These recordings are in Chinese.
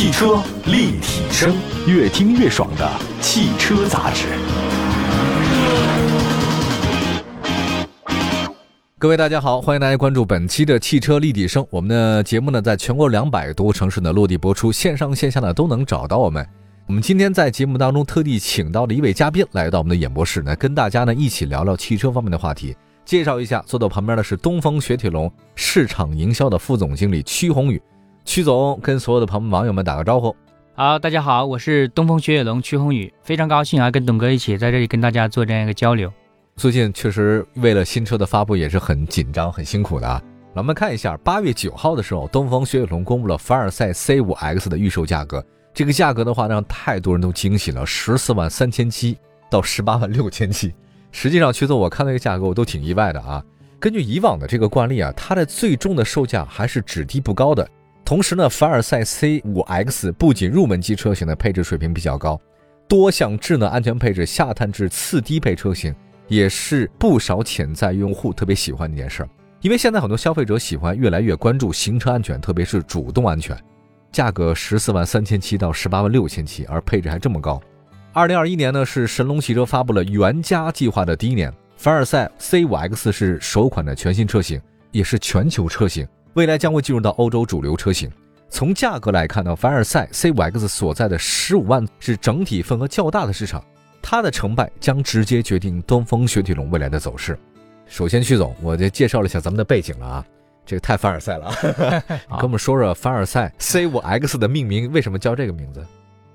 汽车立体声，越听越爽的汽车杂志。各位大家好，欢迎大家关注本期的汽车立体声。我们的节目呢，在全国两百多城市呢落地播出，线上线下呢都能找到我们。我们今天在节目当中特地请到了一位嘉宾来到我们的演播室呢，跟大家呢一起聊聊汽车方面的话题。介绍一下，坐到旁边的是东风雪铁龙市场营销的副总经理曲宏宇。曲总跟所有的朋友网友们打个招呼。好，大家好，我是东风雪铁龙曲宏宇，非常高兴啊，跟董哥一起在这里跟大家做这样一个交流。最近确实为了新车的发布也是很紧张、很辛苦的啊。我们看一下，八月九号的时候，东风雪铁龙公布了凡尔赛 C5X 的预售价格。这个价格的话，让太多人都惊喜了，十四万三千七到十八万六千七。实际上，曲总，我看那个价格，我都挺意外的啊。根据以往的这个惯例啊，它的最终的售价还是只低不高的。同时呢，凡尔赛 C5X 不仅入门级车型的配置水平比较高，多项智能安全配置下探至次低配车型，也是不少潜在用户特别喜欢的一件事儿。因为现在很多消费者喜欢越来越关注行车安全，特别是主动安全。价格十四万三千七到十八万六千七，而配置还这么高。二零二一年呢，是神龙汽车发布了原家计划的第一年，凡尔赛 C5X 是首款的全新车型，也是全球车型，未来将会进入到欧洲主流车型。从价格来看呢，凡尔赛 C5X 所在的十五万是整体份额较大的市场，它的成败将直接决定东风雪铁龙未来的走势。首先，曲总，我就介绍了一下咱们的背景了啊。这个太凡尔赛了啊，跟我们说说凡尔赛 C5X 的命名为什么叫这个名字？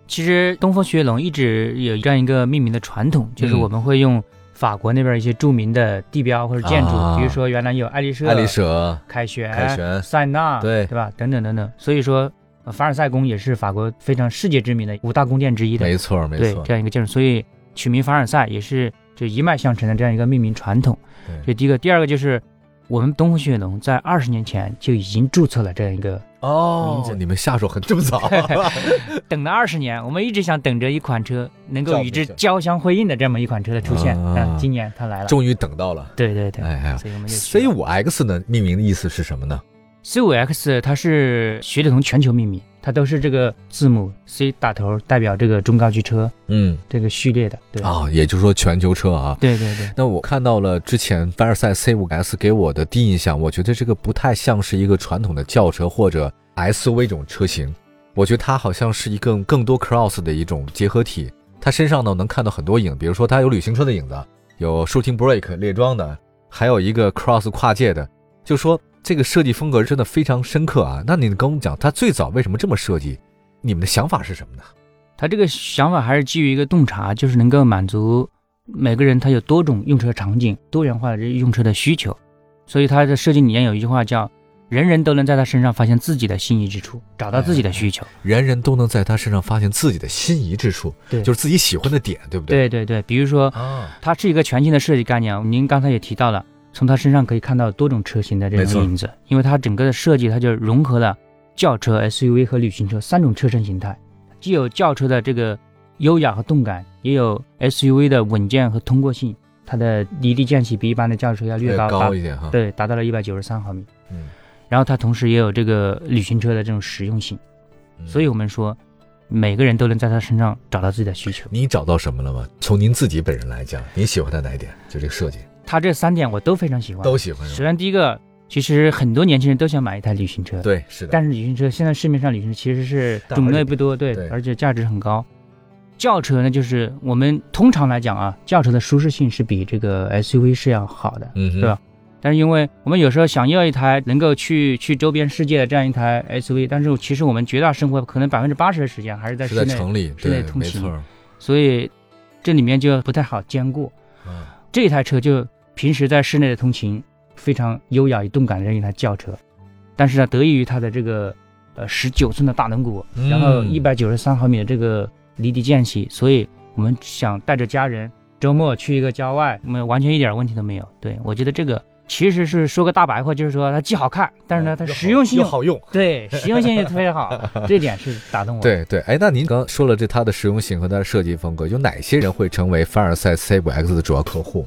其实东风雪铁龙一直有这样一个命名的传统，就是我们会用法国那边一些著名的地标或者建筑，比如说原来有爱丽舍、爱丽舍、凯旋、凯旋、塞纳，对对吧？等等等等。所以说，凡尔赛宫也是法国非常世界知名的五大宫殿之一的，没错没错。这样一个建筑，所以取名凡尔赛也是就一脉相承的这样一个命名传统。这第一个，第二个就是。我们东风雪铁龙在二十年前就已经注册了这样一个哦，你们下手很这么早，等了二十年，我们一直想等着一款车能够与之交相辉映的这么一款车的出现，嗯，今年它来了，终于等到了，对对对，哎呀，C 五 X 呢，命名的意思是什么呢？C 五 X 它是雪铁龙全球命名。它都是这个字母 C 打头，代表这个中高级车，嗯，这个序列的，对啊，也就是说全球车啊，对对对。那我看到了之前凡尔赛 C5S 给我的第一印象，我觉得这个不太像是一个传统的轿车或者 SUV 这种车型，我觉得它好像是一个更多 cross 的一种结合体。它身上呢能看到很多影，比如说它有旅行车的影子，有 shooting brake 列装的，还有一个 cross 跨界的，就说。这个设计风格真的非常深刻啊！那你跟我们讲，它最早为什么这么设计？你们的想法是什么呢？它这个想法还是基于一个洞察，就是能够满足每个人他有多种用车场景、多元化的这用车的需求。所以它的设计理念有一句话叫“人人都能在他身上发现自己的心仪之处，找到自己的需求”。人人都能在他身上发现自己的心仪之处，对，就是自己喜欢的点，对不对？对对对，比如说，啊它是一个全新的设计概念。您刚才也提到了。从它身上可以看到多种车型的这种影子，因为它整个的设计，它就融合了轿车、SUV 和旅行车三种车身形态，既有轿车的这个优雅和动感，也有 SUV 的稳健和通过性。它的离地间隙比一般的轿车要略高高一点哈，对，达到了一百九十三毫米。嗯，然后它同时也有这个旅行车的这种实用性，所以我们说每个人都能在它身上找到自己的需求。你找到什么了吗？从您自己本人来讲，你喜欢它哪一点？就这个设计。它这三点我都非常喜欢，都喜欢。首先第一个，其实很多年轻人都想买一台旅行车，对，是的。但是旅行车现在市面上旅行车其实是种类不多，对，而且价值很高。轿车呢，就是我们通常来讲啊，轿车的舒适性是比这个 SUV 是要好的，嗯，对吧？但是因为我们有时候想要一台能够去去周边世界的这样一台 SUV，但是其实我们绝大生活可能百分之八十的时间还是在室内城里室内通勤，所以这里面就不太好兼顾。嗯，这台车就。平时在室内的通勤非常优雅与动感的一台轿车，但是呢，得益于它的这个呃十九寸的大轮毂，然后一百九十三毫米的这个离地间隙，所以我们想带着家人周末去一个郊外，我们完全一点问题都没有。对我觉得这个其实是说个大白话，就是说它既好看，但是呢，它实用性又好用，对，实用性也特别好，这点是打动我。对对，哎，那您刚刚说了这它的实用性和它的设计风格，有哪些人会成为凡尔赛 C5X 的主要客户？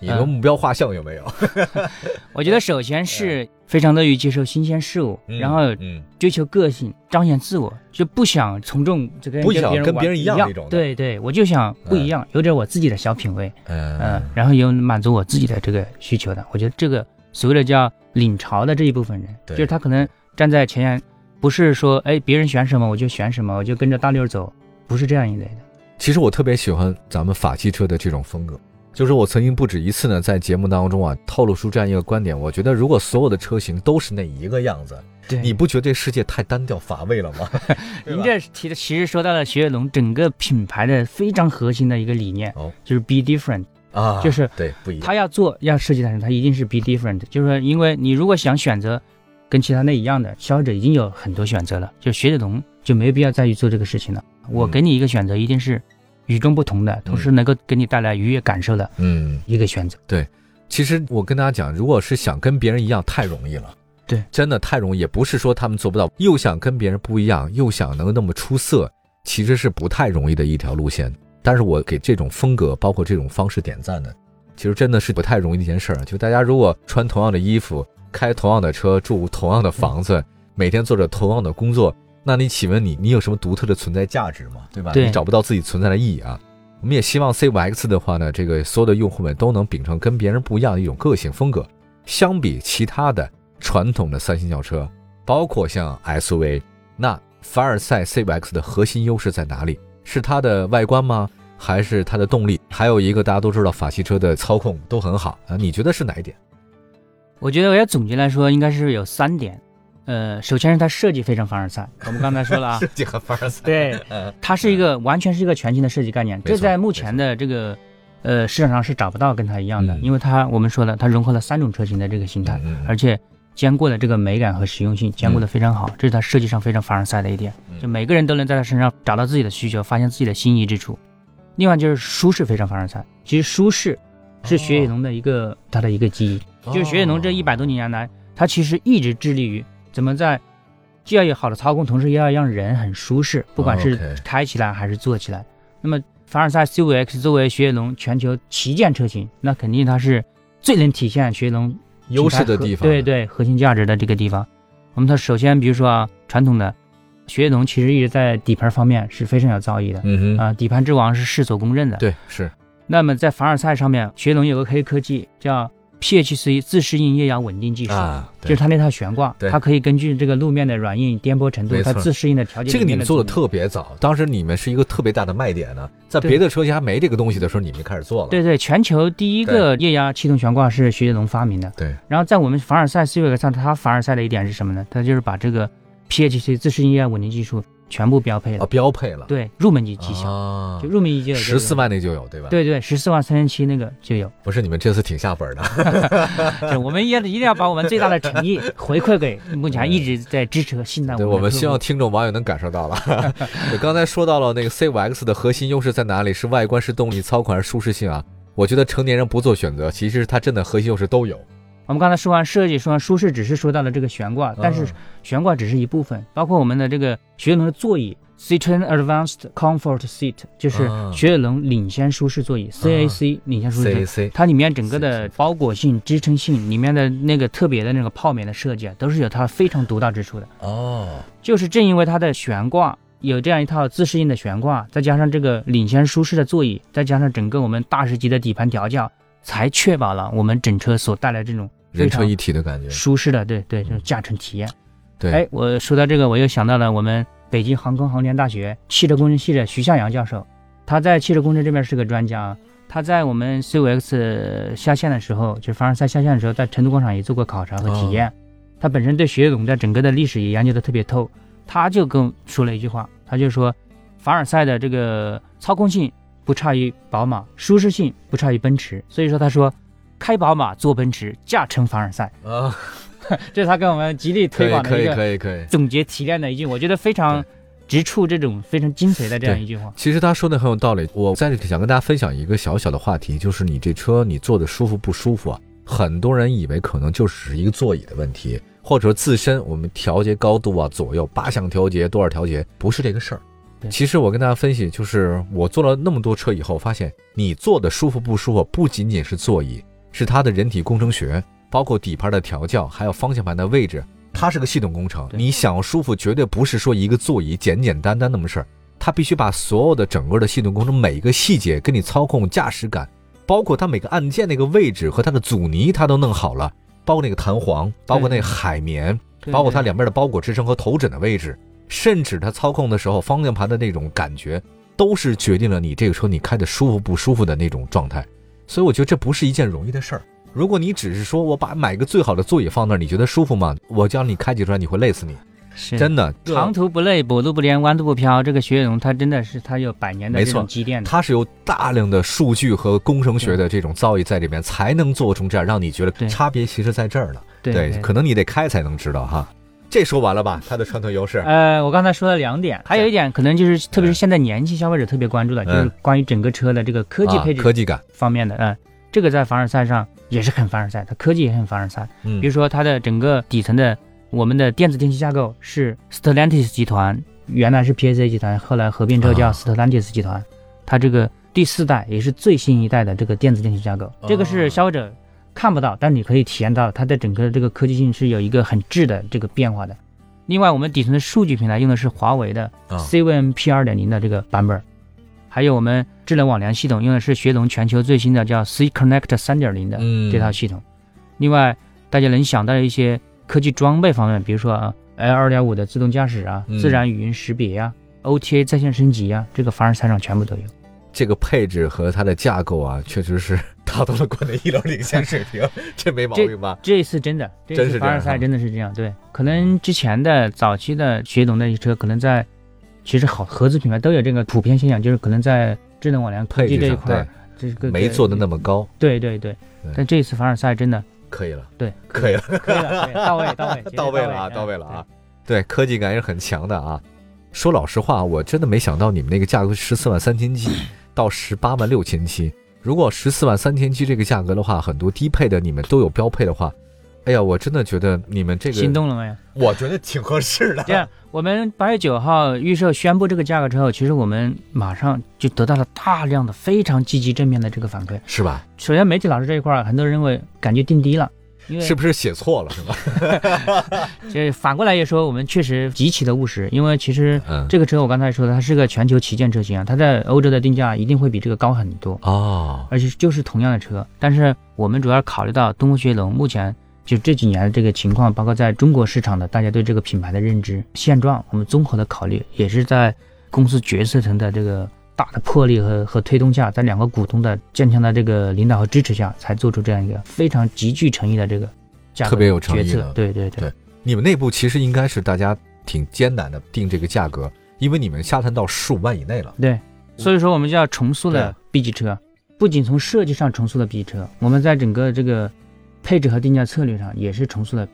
你的目标画像有没有？我觉得首先是非常乐于接受新鲜事物，然后嗯，追求个性，彰显自我，就不想从众这个不想跟别人一一样那种对对，我就想不一样，有点我自己的小品味，嗯。嗯，然后有满足我自己的这个需求的。我觉得这个所谓的叫领潮的这一部分人，对。就是他可能站在前沿，不是说哎别人选什么我就选什么，我就跟着大溜儿走，不是这样一类的。其实我特别喜欢咱们法系车的这种风格，就是我曾经不止一次呢在节目当中啊透露出这样一个观点，我觉得如果所有的车型都是那一个样子，对你不觉得这世界太单调乏味了吗？您这提的其实说到了雪铁龙整个品牌的非常核心的一个理念，哦就是 be different。啊，就是对不一样，他要做要设计的时候，他一定是 be different，就是说，因为你如果想选择跟其他那一样的，消费者已经有很多选择了，就雪铁龙就没必要再去做这个事情了。我嗯给你一个选择，一定是与众不同的，同时能够给你带来愉悦感受的嗯。一个选择。对其实我跟大家讲，如果是想跟别人一样，太容易了。对，真的太容易，也不是说他们做不到，又想跟别人不一样，又想能那么出色，其实是不太容易的一条路线。但是我给这种风格，包括这种方式点赞的，其实真的是不太容易的一件事儿。就大家如果穿同样的衣服，开同样的车，住同样的房子，每天做着同样的工作，那你请问你，你有什么独特的存在价值吗？对吧？对你找不到自己存在的意义啊。我们也希望 C5X 的话呢，这个所有的用户们都能秉承跟别人不一样的一种个性风格。相比其他的传统的三星轿车，包括像 SUV，那凡尔赛 C5X 的核心优势在哪里？是它的外观吗？还是它的动力？还有一个大家都知道，法系车的操控都很好啊，你觉得是哪一点？我觉得我要总结来说，应该是有三点。呃，首先是它设计非常凡尔赛，我们刚才说了啊，设计和凡尔赛，对，嗯。它是一个完全是一个全新的设计概念，这在目前的这个呃市场上是找不到跟它一样的，嗯。因为它我们说了，它融合了三种车型的这个形态，而且兼顾了这个美感和实用性，兼顾的非常好，这是它设计上非常凡尔赛的一点，嗯。就每个人都能在它身上找到自己的需求，发现自己的心仪之处。另外就是舒适非常凡尔赛，其实舒适是雪铁龙的一个、它的一个基因，就是雪铁龙这一百多年来，它其实一直致力于怎么在既要有好的操控，同时又要让人很舒适，不管是开起来还是坐起来。那么凡尔赛 C5X 作为雪铁龙全球旗舰车型，那肯定它是最能体现雪铁龙优势的地方，对，对，核心价值的这个地方。我们它首先比如说啊，传统的雪铁龙其实一直在底盘方面是非常有造诣的。嗯哼，啊，底盘之王是世所公认的。对，是，那么在凡尔赛上面，雪铁龙有个黑科技叫 PHC 自适应液压稳定技术，啊，就是它那套悬挂，它可以根据这个路面的软硬、颠簸程度它自适应的调节这个你们做的特别早，当时你们是一个特别大的卖点呢，在别的车型还没这个东西的时候，你们就开始做了，对对，全球第一个液压气动悬挂是徐杰龙发明的。对，然后在我们凡尔赛 C 位上，它凡尔赛的一点是什么呢？它就是把这个 PHC 自适应液压稳定技术全部标配啊，了。标配了，对，入门级机型，啊就，入门级就有这个十四。万那就有对吧？，对对，十四万三千七那个就有。不是你们这次挺下本的，就是我们也一定要把我们最大的诚意 回馈给目前一直在支持和信赖对，我们我们希望听众网友能感受到了。我刚才说到了那个 C5X 的核心优势在哪里？是外观、是动力、操控还是舒适性啊？我觉得成年人不做选择，其实它真的核心优势都有。我们刚才说完设计，说完舒适，只是说到了这个悬挂，但是嗯悬挂只是一部分，包括我们的这个雪铁龙的座椅 Citroen Advanced Comfort Seat，就是啊。雪铁龙领先舒适座椅 CAC 领先舒适座椅。它里面整个的包裹性、支撑性，里面的那个特别的那个泡棉的设计啊，都是有它非常独到之处的。哦，就是正因为它的悬挂有这样一套自适应的悬挂，再加上这个领先舒适的座椅，再加上整个我们大师级的底盘调教，才确保了我们整车所带来这种人车一体的感觉。舒适的，对对，就是驾乘体验。对，哎，我说到这个，我又想到了我们北京航空航天大学汽车工程系的徐向阳教授，他在汽车工程这边是个专家啊。他在我们 C5X 下线的时候，就是凡尔赛下线的时候，在成都广场也做过考察和体验。他本身对雪铁龙的整个的历史也研究的特别透，他就跟我说了一句话，他就说，凡尔赛的这个操控性不差于宝马，舒适性不差于奔驰，所以说他说，开宝马坐奔驰，驾乘凡尔赛，啊，这是他跟我们极力可以可以推广的一个可以可以。总结提炼的一句，我觉得非常直触这种非常精髓的这样一句话。其实他说的很有道理。我在这里想跟大家分享一个小小的话题，就是你这车你坐的舒服不舒服啊？很多人以为可能就只是一个座椅的问题，或者说自身我们调节高度啊，左右八项调节多少调节，不是这个事儿。其实我跟大家分析，就是我坐了那么多车以后，发现你坐的舒服不舒服，不仅仅是座椅，是它的人体工程学，包括底盘的调教，还有方向盘的位置，它是个系统工程。你想要舒服，绝对不是说一个座椅简简单单那么事儿，它必须把所有的整个的系统工程每一个细节跟你操控驾驶感，包括它每个按键那个位置和它的阻尼，它都弄好了，包括那个弹簧，包括那个海绵，包括它两边的包裹支撑和头枕的位置，甚至它操控的时候方向盘的那种感觉，都是决定了你这个车你开的舒服不舒服的那种状态。所以我觉得这不是一件容易的事儿。如果你只是说我把买个最好的座椅放那儿，你觉得舒服吗？我叫你开起出来，你会累死你，是真的。长途不累，补路不连，弯路不飘。这个雪铁龙它真的是它有百年的这种积淀的。它是有大量的数据和工程学的这种造诣在里面，才能做成这样，让你觉得差别其实在这儿呢。对可能你得开才能知道哈。这说完了吧？它的传统优势。呃，我刚才说了两点，还有一点可能就是，特别是现在年轻消费者特别关注的，就是嗯关于整个车的这个科技啊配置科技感，方面的。嗯，这个在凡尔赛上也是很凡尔赛，它科技也很凡尔赛。嗯比如说它的整个底层的我们的电子电器架构是 Stellantis 集团，原来是 PSA 集团，后来合并之后叫啊 Stellantis 集团，它这个第四代也是最新一代的这个电子电器架构，这个哦是消费者看不到，但你可以体验到它的整个这个科技性是有一个很质的这个变化的。另外，我们底层的数据平台用的是华为的啊 CVM P 二点零的这个版本，还有我们智能网联系统用的是雪铁龙全球最新的叫 C Connect 三点零的嗯这套系统。另外，大家能想到的一些科技装备方面，比如说啊 L 二点五的自动驾驶啊嗯，自然语音识别呀、OTA 在线升级啊，这个凡尔赛上全部都有。这个配置和它的架构啊，确实是 达到了国内医疗领先水平，这没毛病吧？这一次真的，这一真是这样次凡尔赛真的是这样。对，可能之前的早期的雪总那些车，可能在其实好合资品牌都有这个普遍现象，就是可能在智能网联科配置上技这一块对，这个没做的那么高，对对对对。但这一次凡尔赛真的可以了，对，可以了，可以了，对 到位到位到位了啊，嗯到位了啊！对，科技感也是很强的啊。说老实话，我真的没想到你们那个价格十四万三千七到十八万六千七。如果十四万三千七这个价格的话，很多低配的你们都有标配的话，哎呀，我真的觉得你们这个心动了没有？我觉得挺合适的。这样，我们八月九号预售宣布这个价格之后，其实我们马上就得到了大量的非常积极正面的这个反馈。是吧？首先，媒体老师这一块儿，很多人认为感觉定低了，因为是不是写错了是吧？这 反过来也说，我们确实极其的务实，因为其实嗯，这个车我刚才说的，它是个全球旗舰车型啊，它在欧洲的定价一定会比这个高很多，哦，而且就是同样的车，但是我们主要考虑到东风雪铁龙目前就这几年的这个情况，包括在中国市场的大家对这个品牌的认知现状，我们综合的考虑，也是在公司决策层的这个大的魄力和和推动下，在两个股东的坚强的这个领导和支持下，才做出这样一个非常极具诚意的这个价格特别有诚意的。对对对对你们内部其实应该是大家挺艰难的定这个价格，因为你们下探到十五万以内了。对，所以说我们就要重塑了 B 级车，不仅从设计上重塑了 B 级车，我们在整个这个配置和定价策略上也是重塑了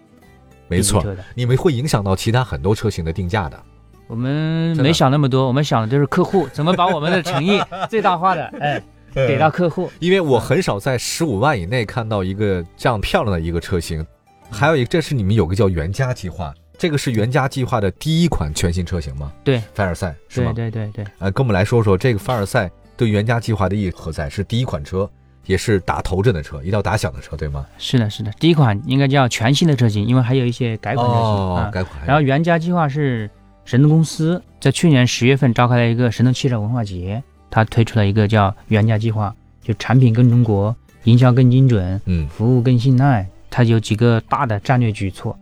没错。你们会影响到其他很多车型的定价的。我们没想那么多，我们想的就是客户怎么把我们的诚意 最大化的，哎，给到客户。因为我很少在十五万以内看到一个这样漂亮的一个车型，还有一个，这是你们有个叫原家计划，这个是原家计划的第一款全新车型吗？对，凡尔赛是对吗？对对对，呃，跟我们来说说这个凡尔赛对原家计划的意义何在？是第一款车，也是打头阵的车，一定要打响的车，对吗？是的，是的。第一款应该叫全新的车型，因为还有一些改款车型啊，。哦改款。然后原家计划是神通公司在去年十月份召开了一个神通汽车文化节，它推出了一个叫原价计划，就产品更中国，营销更精准，嗯，服务更信赖，它有几个大的战略举措。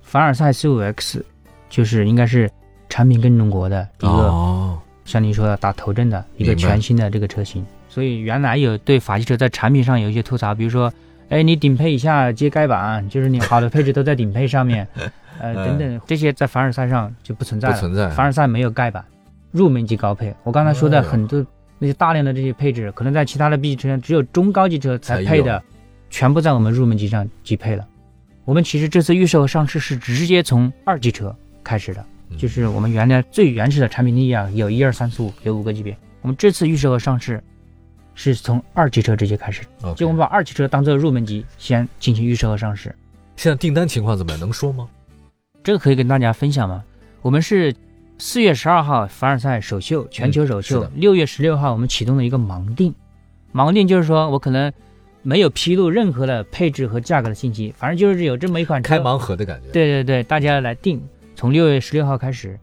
凡尔赛 C5X 就是应该是产品更中国的一个，哦，像你说的打头阵的一个全新的这个车型。所以原来有对法系车在产品上有一些吐槽，比如说，哎，你顶配以下接盖板，就是你好的配置都在顶配上面，呃，等等，这些在凡尔赛上就不存在了。不存在。凡尔赛没有盖板，入门级高配。我刚才说的很多那些大量的这些配置，可能在其他的 B 级车上只有中高级车才才配的，全部在我们入门级上级配了。我们其实这次预售和上市是直接从二级车开始的，嗯就是我们原来最原始的产品力啊，有一二三四五，有五个级别。我们这次预售和上市是从二级车直接开始就我们把二级车当做入门级，先进行预售和上市。现在订单情况怎么样？能说吗？这个可以跟大家分享吗？我们是四月十二号凡尔赛首秀，全球首，秀六、月十六号我们启动了一个盲定，盲定就是说我可能没有披露任何的配置和价格的信息，反正就是有这么一款车开盲盒的感觉。对对对，大家来定，从六月十六号开始，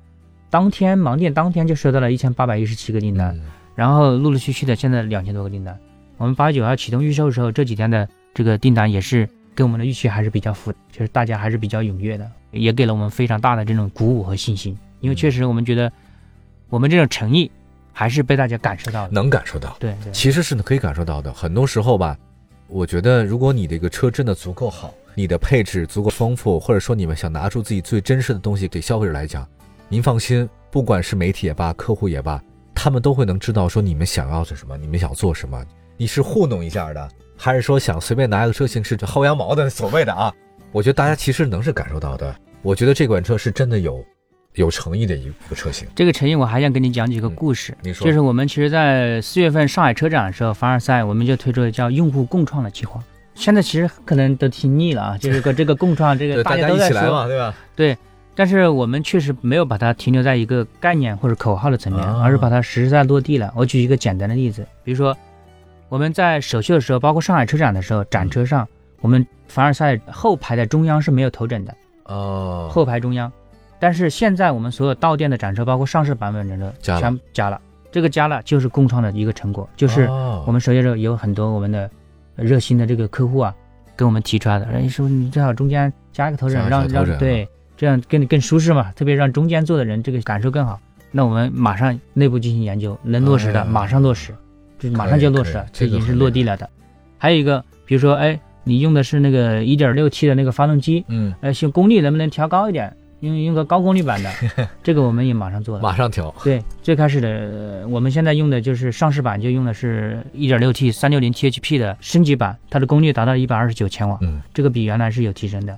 当天盲店当天就收到了一千八百一十七个订单，嗯然后陆陆续续的现在两千多个订单。我们八月九号启动预售的时候，这几天的这个订单也是跟我们的预期还是比较符，就是大家还是比较踊跃的，也给了我们非常大的这种鼓舞和信心。因为确实我们觉得我们这种诚意还是被大家感受到的。能感受到，对对其实是可以感受到的。很多时候吧，我觉得如果你这个车真的足够好，你的配置足够丰富，或者说你们想拿出自己最真实的东西给消费者来讲，您放心，不管是媒体也罢，客户也罢，他们都会能知道说你们想要是什么，你们想做什么。你是糊弄一下的，还是说想随便拿一个车型是薅羊毛的所谓的啊？我觉得大家其实能是感受到的。我觉得这款车是真的有有诚意的一个车型。这个诚意，我还想跟你讲几个故事。你说就是我们其实，在四月份上海车展的时候，凡尔赛我们就推出了叫用户共创的计划。现在其实可能都听腻了啊，就是个 这个共创，这个，大家家都在说。一起来嘛，对吧？对，但是我们确实没有把它停留在一个概念或者口号的层面，啊而是把它实实在在落地了。我举一个简单的例子，比如说我们在首秀的时候，包括上海车展的时候，展车上我们凡尔赛后排的中央是没有头枕的，哦，后排中央。但是现在我们所有到店的展车，包括上市版本的车，加了全加了。这个加了就是共创的一个成果，就是哦我们首页上有很多我们的热心的这个客户啊，跟我们提出来的，哎，师傅你最好中间加一个头枕，让让对，这样更更舒适嘛，特别让中间坐的人这个感受更好。那我们马上内部进行研究，能落实的马上落实，就马上就落实这已经是落地了的。还有一个，比如说，哎，你用的是那个一点六 T 的那个发动机，嗯，呃，行功率能不能调高一点？用用个高功率版的，这个我们也马上做了。马上调。对，最开始的、呃我们现在用的就是上市版，就用的是 1.6T 360 THP 的升级版，它的功率达到一百二十九千瓦，嗯，这个比原来是有提升的。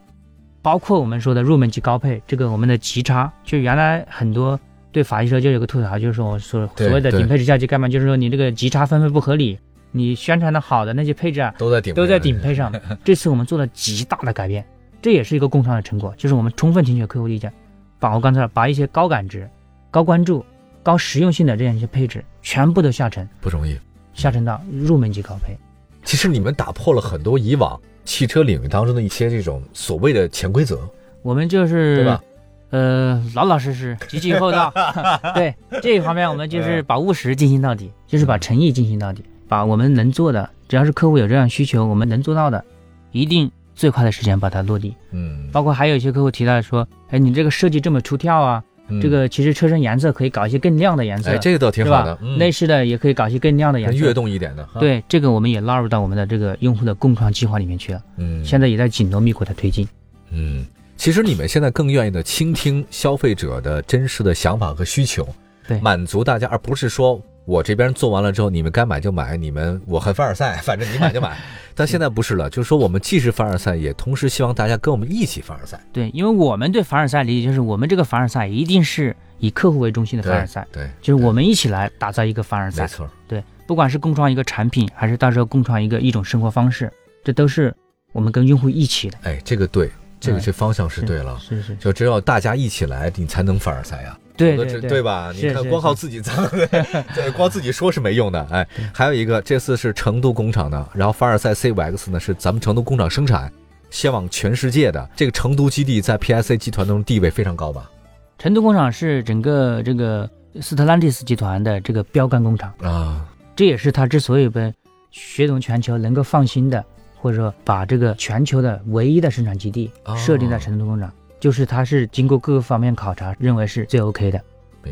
包括我们说的入门级高配，这个我们的极差，就原来很多对法系车就有个吐槽，就是说我所所谓的顶配置下级干嘛，就是说你这个极差分配不合理，你宣传的好的那些配置啊，都在顶，都在顶配上。这次我们做了极大的改变，这也是一个共创的成果，就是我们充分听取客户意见，把我刚才把一些高感知、高关注、高实用性的这样一些配置全部都下沉，不容易。下沉到入门级高配。其实你们打破了很多以往汽车领域当中的一些这种所谓的潜规则，我们就是对吧？呃，老老实实、积极厚道。对这一方面，我们就是把务实进行到底，就是把诚意进行到底，把我们能做的，只要是客户有这样需求，我们能做到的，一定最快的时间把它落地。嗯，包括还有一些客户提到说，哎，你这个设计这么出挑啊，嗯这个其实车身颜色可以搞一些更亮的颜色，哎，这个倒挺好的，？嗯内饰的也可以搞一些更亮的颜色。更跃动一点的，哈，对，这个我们也纳入到我们的这个用户的共创计划里面去了，嗯，现在也在紧锣密鼓的推进。嗯，其实你们现在更愿意的倾听消费者的真实的想法和需求，对满足大家，而不是说我这边做完了之后，你们该买就买，你们我和凡尔赛，反正你买就买。但现在不是了，就是说我们既是凡尔赛，也同时希望大家跟我们一起凡尔赛。对，因为我们对凡尔赛理解就是，我们这个凡尔赛一定是以客户为中心的凡尔赛，对，就是我们一起来打造一个凡尔赛。没错，对，不管是共创一个产品，还是到时候共创一个一种生活方式，这都是我们跟用户一起的。哎，这个对，这个哎这方向是对了。是是，就只有大家一起来，你才能凡尔赛呀。对否则对吧？你看，光靠自己脏，对，光自己说是没用的。哎，还有一个，这次是成都工厂的，然后凡尔赛 C5X 呢是咱们成都工厂生产，销往全世界的。这个成都基地在 PSA 集团中地位非常高吧？成都工厂是整个这个斯特兰蒂斯集团的这个标杆工厂，啊，这也是它之所以被血统全球能够放心的，或者说把这个全球的唯一的生产基地哦设定在成都工厂，就是它是经过各个方面考察，认为是最 OK 的，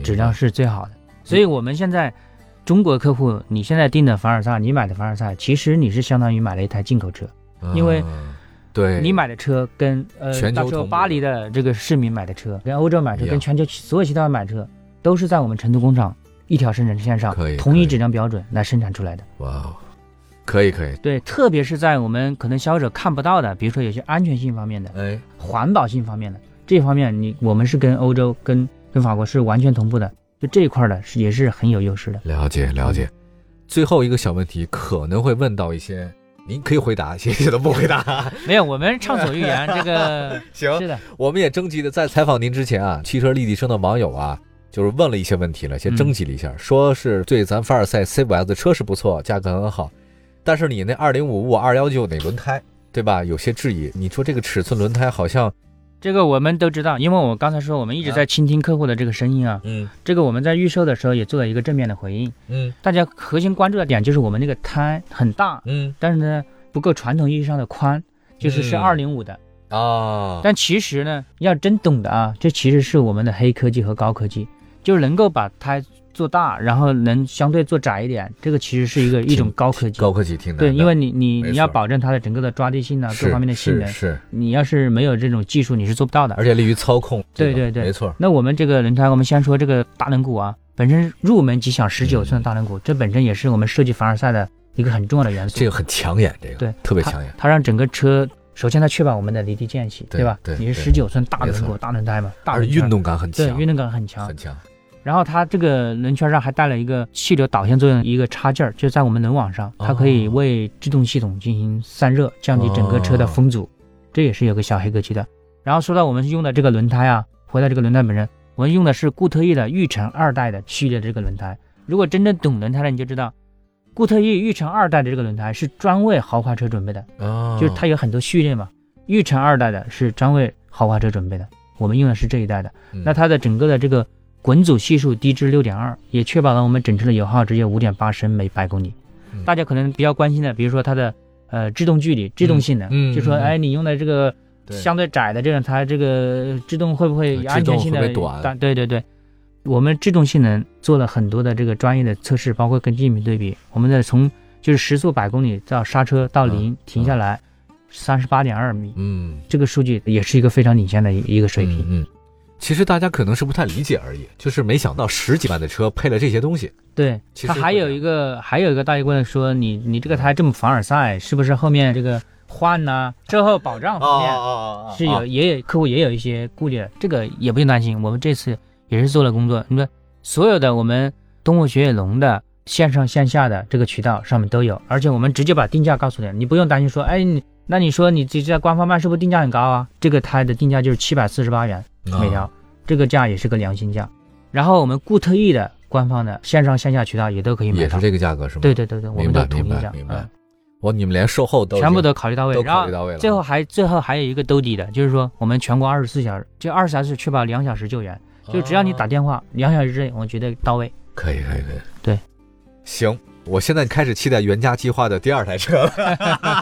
质量是最好的。所以我们现在中国客户，你现在订的凡尔赛，你买的凡尔赛，其实你是相当于买了一台进口车，因为啊对你买的车跟呃全球到时候巴黎的这个市民买的车，跟欧洲买车，跟全球所有其他人买车，都是在我们成都工厂一条生产线上，同一质量标准来生产出来的。哇哦，可以可以，对，特别是在我们可能消费者看不到的，比如说有些安全性方面的、哎，环保性方面的这方面，你我们是跟欧洲、跟跟法国是完全同步的，就这一块的是也是很有优势的。了解了解。最后一个小问题可能会问到一些，您可以回答，谢谢都不回答。没有，我们畅所欲言，这个 行，是的，我们也征集的，在采访您之前啊，汽车立体声的网友啊，就是问了一些问题了，先征集了一下，说是对咱凡尔赛 C5S 车是不错，价格很好，但是你那二零五五、二幺九那轮胎，对吧？有些质疑。你说这个尺寸轮胎好像，这个我们都知道，因为我刚才说我们一直在倾听客户的这个声音啊。嗯这个我们在预售的时候也做了一个正面的回应。嗯大家核心关注的点就是我们那个胎很大，嗯但是呢不够传统意义上的宽，就是是嗯二零五的。啊，但其实呢，要真懂的啊，这其实是我们的黑科技和高科技，就是能够把胎做大，然后能相对做窄一点，这个其实是一个一种高科技。高科技挺难的。对，因为你你你要保证它的整个的抓地性啊，各方面的性能是，是，你要是没有这种技术，你是做不到的。而且利于操控。这个对对对没错。那我们这个轮胎，我们先说这个大轮毂啊，本身入门级享十九寸的大轮毂，这本身也是我们设计凡尔赛的一个很重要的元素。这个很抢眼，这个对特别抢眼。它让整个车，首先它确保我们的离地间隙，对吧？你是十九寸大轮毂、大轮胎嘛，大运动感很强，对运动感很强很。强。然后它这个轮圈上还带了一个气流导线作用一个插件儿，就在我们轮网上，它可以哦为制动系统进行散热，降低整个车的风阻，这也是有个小黑科技的。然后说到我们用的这个轮胎啊，回到这个轮胎本身，我们用的是固特异的玉成二代的系列的这个轮胎。如果真正懂轮胎的，你就知道，固特异玉成二代的这个轮胎是专为豪华车准备的，哦就是它有很多序列嘛。玉成二代的是专为豪华车准备的，我们用的是这一代的。嗯那它的整个的这个滚阻系数低至六点二，也确保了我们整车的油耗只有五点八升每百公里。嗯。大家可能比较关心的，比如说它的呃制动距离、制动性能，嗯嗯嗯。就说哎，你用的这个相对窄的这种它这个制动会不会呃安全性的短？大对对对，我们制动性能做了很多的这个专业的测试，包括跟竞品对比，我们的从就是时速百公里到刹车到零、嗯停下来三十八点二米，嗯。这个数据也是一个非常领先的一一个水平。嗯嗯，其实大家可能是不太理解而已，就是没想到十几万的车配了这些东西。对，其实它还有一个还有一个大家问说，你你这个胎这么凡尔赛，是不是后面这个换呐、售后保障方面哦是有也有客户也有一些顾虑的，这个也不用担心，我们这次也是做了工作，你说所有的我们东风雪铁龙的线上线下的这个渠道上面都有，而且我们直接把定价告诉你，你不用担心说，哎你那你说你这在官方卖是不是定价很高啊？这个胎的定价就是七百四十八元每条，这个价也是个良心价。然后我们固特异的官方的线上线下渠道也都可以买到也是。这个价格是吗？对对对对，我们都统一价，明白。我你们连售后都全部都考虑到位，都然后考虑到位了。最后还最后还有一个兜底的，就是说我们全国二十四小时，就二十四小时确保两小时救援，就只要你打哦电话，两小时之内我觉得到位。可以可以可以。对，行，我现在开始期待原价计划的第二台车了，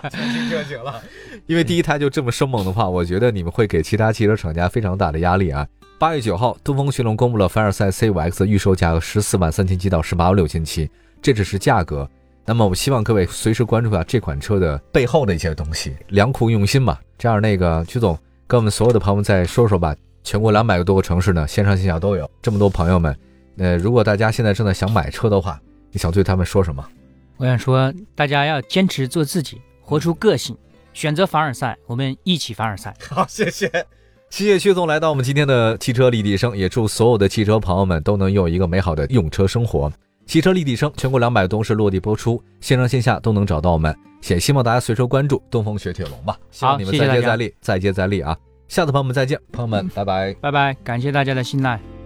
全新车型了。因为第一台就这么生猛的话，我觉得你们会给其他汽车厂家非常大的压力啊。八月九号，东风雪铁龙公布了凡尔赛 C5X 的预售价格十四万三千七到十八万六千七，这只是价格。那么我希望各位随时关注一下这款车的背后的一些东西，良苦用心吧。这样，那个曲总跟我们所有的朋友们再说说吧。全国两百个多个城市呢，线上线下都有，这么多朋友们，呃，如果大家现在正在想买车的话，你想对他们说什么？我想说，大家要坚持做自己，活出个性，选择凡尔赛，我们一起凡尔赛。好，谢谢，谢谢薛总来到我们今天的汽车立体声，也祝所有的汽车朋友们都能有一个美好的用车生活。汽车立体声全国两百多城市落地播出，线上线下都能找到我们，也希望大家随时关注东风雪铁龙吧。希望你们再接再厉，再接再厉啊！下次朋友们再见，朋友们，拜拜。拜拜，感谢大家的信赖。